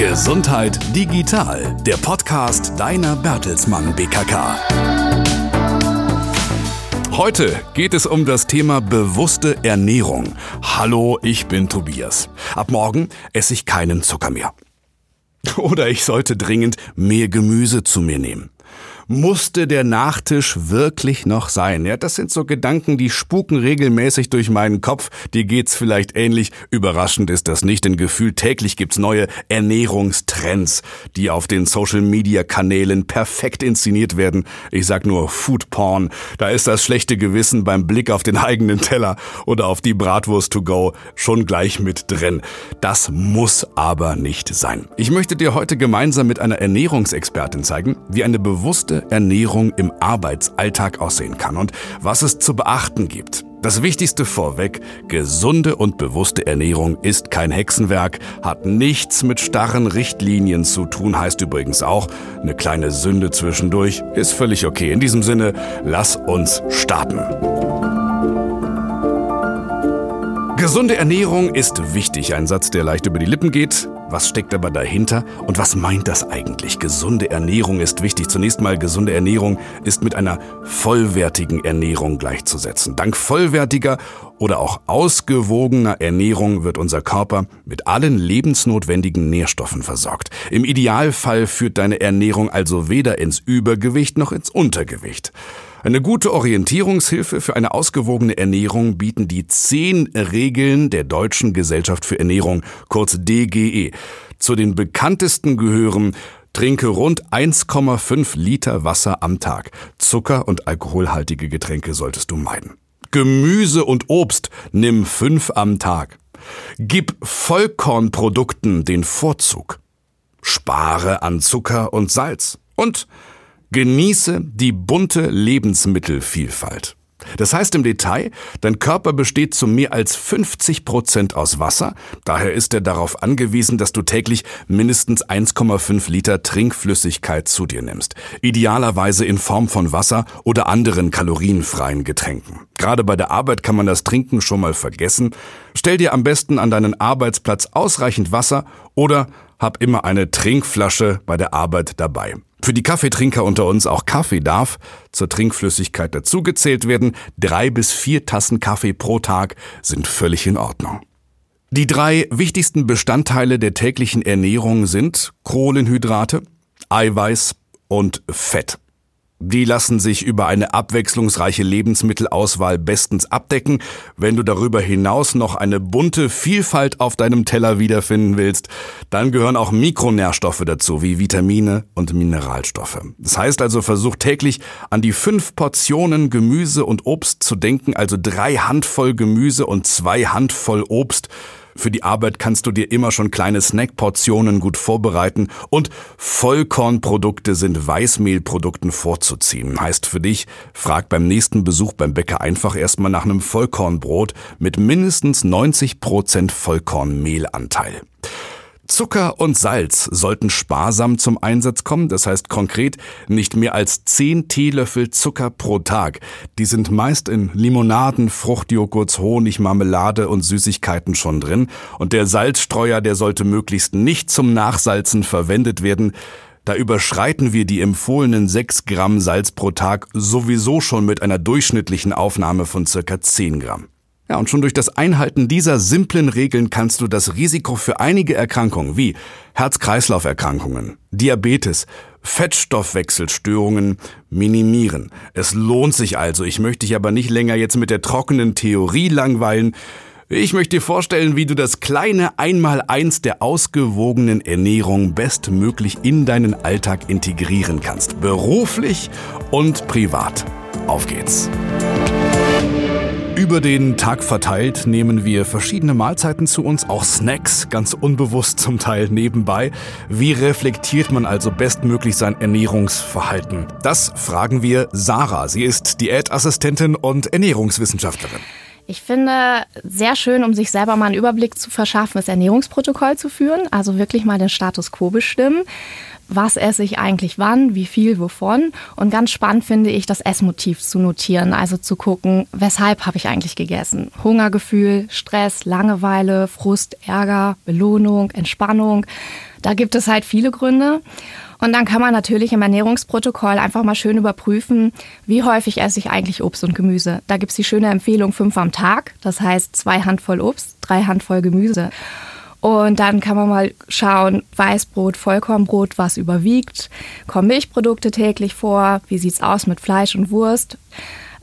Gesundheit digital, der Podcast deiner Bertelsmann BKK. Heute geht es um das Thema bewusste Ernährung. Hallo, ich bin Tobias. Ab morgen esse ich keinen Zucker mehr. Oder ich sollte dringend mehr Gemüse zu mir nehmen. Musste der Nachtisch wirklich noch sein? Ja, das sind so Gedanken, die spuken regelmäßig durch meinen Kopf. Die geht's vielleicht ähnlich. Überraschend ist das nicht, denn gefühlt täglich gibt's neue Ernährungstrends, die auf den Social Media Kanälen perfekt inszeniert werden. Ich sag nur Food Porn. Da ist das schlechte Gewissen beim Blick auf den eigenen Teller oder auf die Bratwurst to go schon gleich mit drin. Das muss aber nicht sein. Ich möchte dir heute gemeinsam mit einer Ernährungsexpertin zeigen, wie eine bewusste Ernährung im Arbeitsalltag aussehen kann und was es zu beachten gibt. Das Wichtigste vorweg, gesunde und bewusste Ernährung ist kein Hexenwerk, hat nichts mit starren Richtlinien zu tun, heißt übrigens auch, eine kleine Sünde zwischendurch ist völlig okay. In diesem Sinne, lass uns starten. Gesunde Ernährung ist wichtig, ein Satz, der leicht über die Lippen geht. Was steckt aber dahinter und was meint das eigentlich? Gesunde Ernährung ist wichtig. Zunächst mal, gesunde Ernährung ist mit einer vollwertigen Ernährung gleichzusetzen. Dank vollwertiger oder auch ausgewogener Ernährung wird unser Körper mit allen lebensnotwendigen Nährstoffen versorgt. Im Idealfall führt deine Ernährung also weder ins Übergewicht noch ins Untergewicht. Eine gute Orientierungshilfe für eine ausgewogene Ernährung bieten die zehn Regeln der Deutschen Gesellschaft für Ernährung, kurz DGE. Zu den bekanntesten gehören Trinke rund 1,5 Liter Wasser am Tag. Zucker und alkoholhaltige Getränke solltest du meiden. Gemüse und Obst nimm fünf am Tag. Gib Vollkornprodukten den Vorzug. Spare an Zucker und Salz. Und Genieße die bunte Lebensmittelvielfalt. Das heißt im Detail, dein Körper besteht zu mehr als 50 Prozent aus Wasser, daher ist er darauf angewiesen, dass du täglich mindestens 1,5 Liter Trinkflüssigkeit zu dir nimmst. Idealerweise in Form von Wasser oder anderen kalorienfreien Getränken. Gerade bei der Arbeit kann man das Trinken schon mal vergessen. Stell dir am besten an deinen Arbeitsplatz ausreichend Wasser oder hab immer eine Trinkflasche bei der Arbeit dabei. Für die Kaffeetrinker unter uns auch Kaffee darf zur Trinkflüssigkeit dazugezählt werden. Drei bis vier Tassen Kaffee pro Tag sind völlig in Ordnung. Die drei wichtigsten Bestandteile der täglichen Ernährung sind Kohlenhydrate, Eiweiß und Fett. Die lassen sich über eine abwechslungsreiche Lebensmittelauswahl bestens abdecken. Wenn du darüber hinaus noch eine bunte Vielfalt auf deinem Teller wiederfinden willst, dann gehören auch Mikronährstoffe dazu, wie Vitamine und Mineralstoffe. Das heißt also, versuch täglich an die fünf Portionen Gemüse und Obst zu denken, also drei Handvoll Gemüse und zwei Handvoll Obst für die Arbeit kannst du dir immer schon kleine Snackportionen gut vorbereiten und Vollkornprodukte sind Weißmehlprodukten vorzuziehen. Heißt für dich, frag beim nächsten Besuch beim Bäcker einfach erstmal nach einem Vollkornbrot mit mindestens 90 Prozent Vollkornmehlanteil. Zucker und Salz sollten sparsam zum Einsatz kommen, das heißt konkret nicht mehr als 10 Teelöffel Zucker pro Tag. Die sind meist in Limonaden, Fruchtjoghurts, Honig, Marmelade und Süßigkeiten schon drin. Und der Salzstreuer, der sollte möglichst nicht zum Nachsalzen verwendet werden. Da überschreiten wir die empfohlenen 6 Gramm Salz pro Tag sowieso schon mit einer durchschnittlichen Aufnahme von circa 10 Gramm. Ja, und schon durch das Einhalten dieser simplen Regeln kannst du das Risiko für einige Erkrankungen wie Herz-Kreislauf-Erkrankungen, Diabetes, Fettstoffwechselstörungen minimieren. Es lohnt sich also. Ich möchte dich aber nicht länger jetzt mit der trockenen Theorie langweilen. Ich möchte dir vorstellen, wie du das kleine Einmaleins der ausgewogenen Ernährung bestmöglich in deinen Alltag integrieren kannst. Beruflich und privat. Auf geht's. Über den Tag verteilt nehmen wir verschiedene Mahlzeiten zu uns, auch Snacks, ganz unbewusst zum Teil nebenbei. Wie reflektiert man also bestmöglich sein Ernährungsverhalten? Das fragen wir Sarah. Sie ist Diätassistentin und Ernährungswissenschaftlerin. Ich finde sehr schön, um sich selber mal einen Überblick zu verschaffen, das Ernährungsprotokoll zu führen, also wirklich mal den Status quo bestimmen was esse ich eigentlich wann, wie viel, wovon. Und ganz spannend finde ich, das Essmotiv zu notieren, also zu gucken, weshalb habe ich eigentlich gegessen. Hungergefühl, Stress, Langeweile, Frust, Ärger, Belohnung, Entspannung. Da gibt es halt viele Gründe. Und dann kann man natürlich im Ernährungsprotokoll einfach mal schön überprüfen, wie häufig esse ich eigentlich Obst und Gemüse. Da gibt es die schöne Empfehlung fünf am Tag, das heißt zwei Handvoll Obst, drei Handvoll Gemüse. Und dann kann man mal schauen, Weißbrot, Vollkornbrot, was überwiegt, kommen Milchprodukte täglich vor, wie sieht's aus mit Fleisch und Wurst.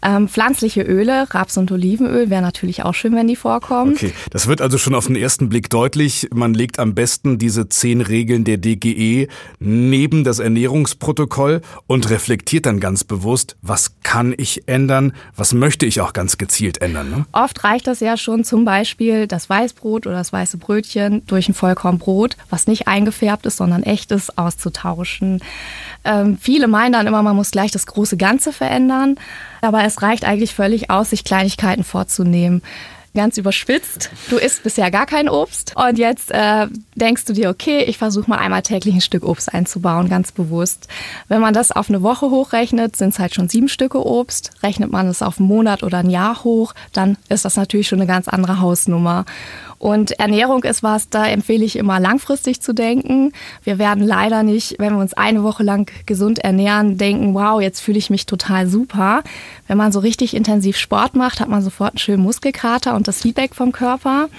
Ähm, pflanzliche Öle, Raps- und Olivenöl wäre natürlich auch schön, wenn die vorkommen. Okay, das wird also schon auf den ersten Blick deutlich. Man legt am besten diese zehn Regeln der DGE neben das Ernährungsprotokoll und reflektiert dann ganz bewusst, was kann ich ändern, was möchte ich auch ganz gezielt ändern. Ne? Oft reicht das ja schon zum Beispiel das Weißbrot oder das weiße Brötchen durch ein Vollkornbrot, was nicht eingefärbt ist, sondern echt ist, auszutauschen. Ähm, viele meinen dann immer, man muss gleich das große Ganze verändern. Aber es reicht eigentlich völlig aus, sich Kleinigkeiten vorzunehmen ganz überspitzt. Du isst bisher gar kein Obst und jetzt äh, denkst du dir, okay, ich versuche mal einmal täglich ein Stück Obst einzubauen, ganz bewusst. Wenn man das auf eine Woche hochrechnet, sind es halt schon sieben Stücke Obst. Rechnet man es auf einen Monat oder ein Jahr hoch, dann ist das natürlich schon eine ganz andere Hausnummer. Und Ernährung ist was, da empfehle ich immer langfristig zu denken. Wir werden leider nicht, wenn wir uns eine Woche lang gesund ernähren, denken, wow, jetzt fühle ich mich total super. Wenn man so richtig intensiv Sport macht, hat man sofort einen schönen Muskelkater und das Feedback vom Körper.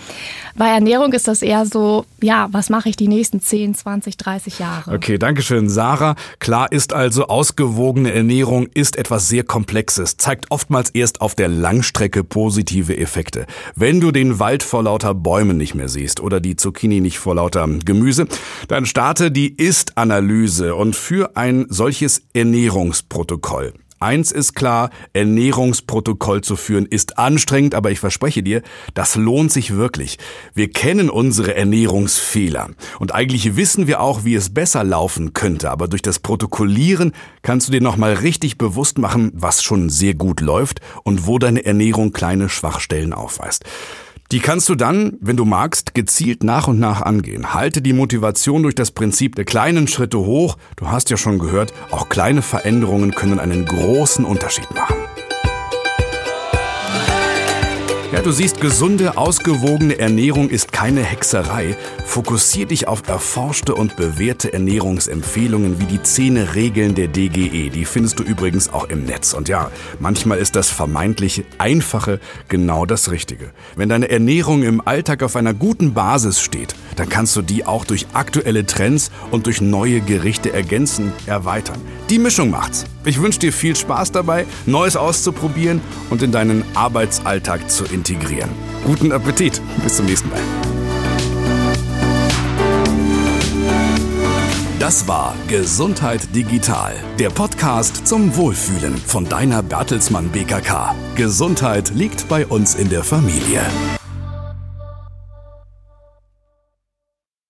Bei Ernährung ist das eher so, ja, was mache ich die nächsten 10, 20, 30 Jahre? Okay, danke schön, Sarah. Klar ist also, ausgewogene Ernährung ist etwas sehr Komplexes, zeigt oftmals erst auf der Langstrecke positive Effekte. Wenn du den Wald vor lauter Bäumen nicht mehr siehst oder die Zucchini nicht vor lauter Gemüse, dann starte die Ist-Analyse und für ein solches Ernährungsprotokoll. Eins ist klar, Ernährungsprotokoll zu führen ist anstrengend, aber ich verspreche dir, das lohnt sich wirklich. Wir kennen unsere Ernährungsfehler und eigentlich wissen wir auch, wie es besser laufen könnte, aber durch das Protokollieren kannst du dir nochmal richtig bewusst machen, was schon sehr gut läuft und wo deine Ernährung kleine Schwachstellen aufweist. Die kannst du dann, wenn du magst, gezielt nach und nach angehen. Halte die Motivation durch das Prinzip der kleinen Schritte hoch. Du hast ja schon gehört, auch kleine Veränderungen können einen großen Unterschied machen. Ja, du siehst, gesunde, ausgewogene Ernährung ist keine Hexerei. Fokussier dich auf erforschte und bewährte Ernährungsempfehlungen wie die zehn Regeln der DGE. Die findest du übrigens auch im Netz. Und ja, manchmal ist das vermeintlich Einfache genau das Richtige. Wenn deine Ernährung im Alltag auf einer guten Basis steht, dann kannst du die auch durch aktuelle Trends und durch neue Gerichte ergänzen, erweitern. Die Mischung macht's. Ich wünsche dir viel Spaß dabei, Neues auszuprobieren und in deinen Arbeitsalltag zu integrieren. Guten Appetit. Bis zum nächsten Mal. Das war Gesundheit Digital, der Podcast zum Wohlfühlen von deiner Bertelsmann BKK. Gesundheit liegt bei uns in der Familie.